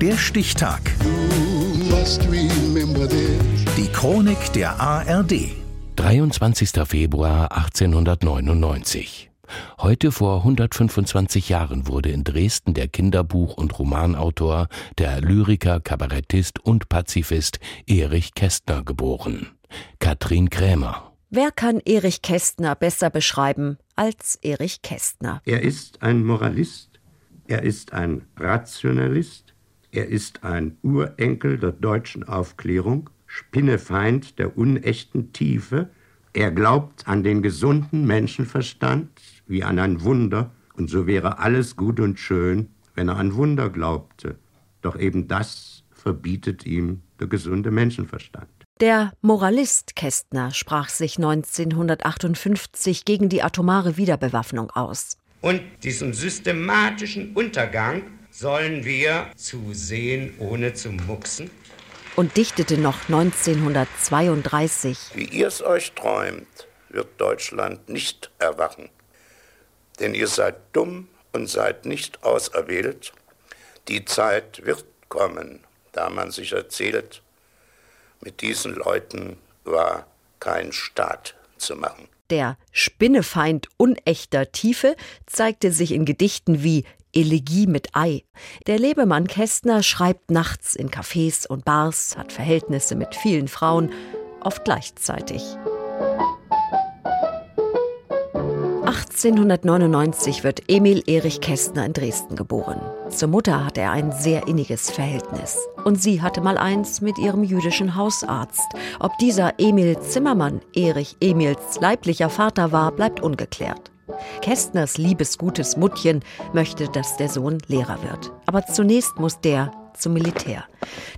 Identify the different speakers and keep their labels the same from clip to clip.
Speaker 1: Der Stichtag. Die Chronik der ARD.
Speaker 2: 23. Februar 1899. Heute vor 125 Jahren wurde in Dresden der Kinderbuch- und Romanautor, der Lyriker, Kabarettist und Pazifist Erich Kästner geboren. Katrin Krämer.
Speaker 3: Wer kann Erich Kästner besser beschreiben als Erich Kästner?
Speaker 4: Er ist ein Moralist, er ist ein Rationalist, er ist ein Urenkel der deutschen Aufklärung, Spinnefeind der unechten Tiefe. Er glaubt an den gesunden Menschenverstand wie an ein Wunder, und so wäre alles gut und schön, wenn er an Wunder glaubte. Doch eben das verbietet ihm der gesunde Menschenverstand.
Speaker 3: Der Moralist Kästner sprach sich 1958 gegen die atomare Wiederbewaffnung aus.
Speaker 4: Und diesen systematischen Untergang sollen wir zusehen, ohne zu mucksen.
Speaker 3: Und dichtete noch 1932.
Speaker 5: Wie ihr es euch träumt, wird Deutschland nicht erwachen. Denn ihr seid dumm und seid nicht auserwählt. Die Zeit wird kommen, da man sich erzählt, mit diesen Leuten war kein Staat zu machen.
Speaker 3: Der Spinnefeind unechter Tiefe zeigte sich in Gedichten wie Elegie mit Ei. Der Lebemann Kästner schreibt nachts in Cafés und Bars, hat Verhältnisse mit vielen Frauen, oft gleichzeitig. 1899 wird Emil Erich Kästner in Dresden geboren. Zur Mutter hatte er ein sehr inniges Verhältnis. Und sie hatte mal eins mit ihrem jüdischen Hausarzt. Ob dieser Emil Zimmermann Erich Emils leiblicher Vater war, bleibt ungeklärt. Kästners liebesgutes Muttchen möchte, dass der Sohn Lehrer wird. Aber zunächst muss der zum Militär.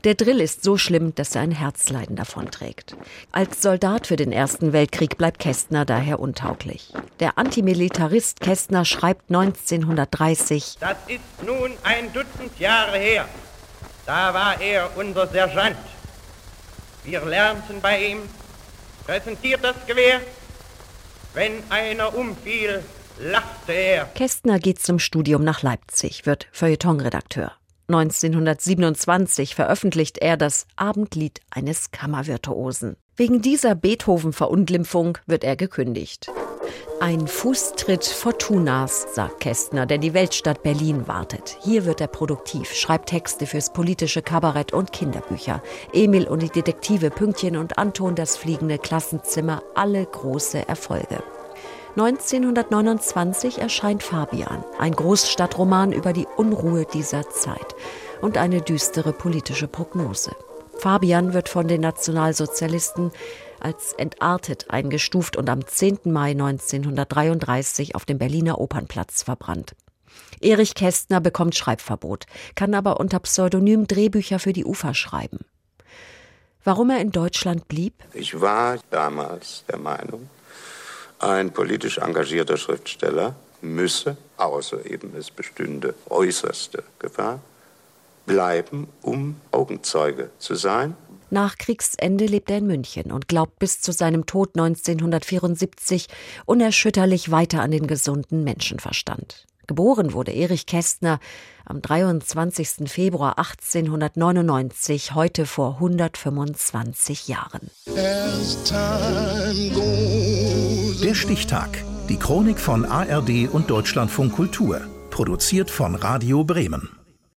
Speaker 3: Der Drill ist so schlimm, dass er ein Herzleiden davonträgt. Als Soldat für den Ersten Weltkrieg bleibt Kästner daher untauglich. Der Antimilitarist Kästner schreibt 1930:
Speaker 6: Das ist nun ein Dutzend Jahre her. Da war er unser Sergeant. Wir lernten bei ihm, präsentiert das Gewehr, wenn einer umfiel, lachte er.
Speaker 3: Kästner geht zum Studium nach Leipzig, wird Feuilletonredakteur. 1927 veröffentlicht er das Abendlied eines Kammervirtuosen. Wegen dieser Beethoven-Verunglimpfung wird er gekündigt. Ein Fußtritt Fortunas, sagt Kästner, denn die Weltstadt Berlin wartet. Hier wird er produktiv, schreibt Texte fürs politische Kabarett und Kinderbücher. Emil und die Detektive Pünktchen und Anton, das fliegende Klassenzimmer, alle große Erfolge. 1929 erscheint Fabian, ein Großstadtroman über die Unruhe dieser Zeit und eine düstere politische Prognose. Fabian wird von den Nationalsozialisten als entartet eingestuft und am 10. Mai 1933 auf dem Berliner Opernplatz verbrannt. Erich Kästner bekommt Schreibverbot, kann aber unter Pseudonym Drehbücher für die Ufer schreiben. Warum er in Deutschland blieb?
Speaker 5: Ich war damals der Meinung, ein politisch engagierter Schriftsteller müsse, außer eben es bestünde äußerste Gefahr, bleiben, um Augenzeuge zu sein.
Speaker 3: Nach Kriegsende lebt er in München und glaubt bis zu seinem Tod 1974 unerschütterlich weiter an den gesunden Menschenverstand. Geboren wurde Erich Kästner am 23. Februar 1899, heute vor 125 Jahren.
Speaker 1: Der Stichtag. Die Chronik von ARD und Deutschlandfunk Kultur. Produziert von Radio Bremen.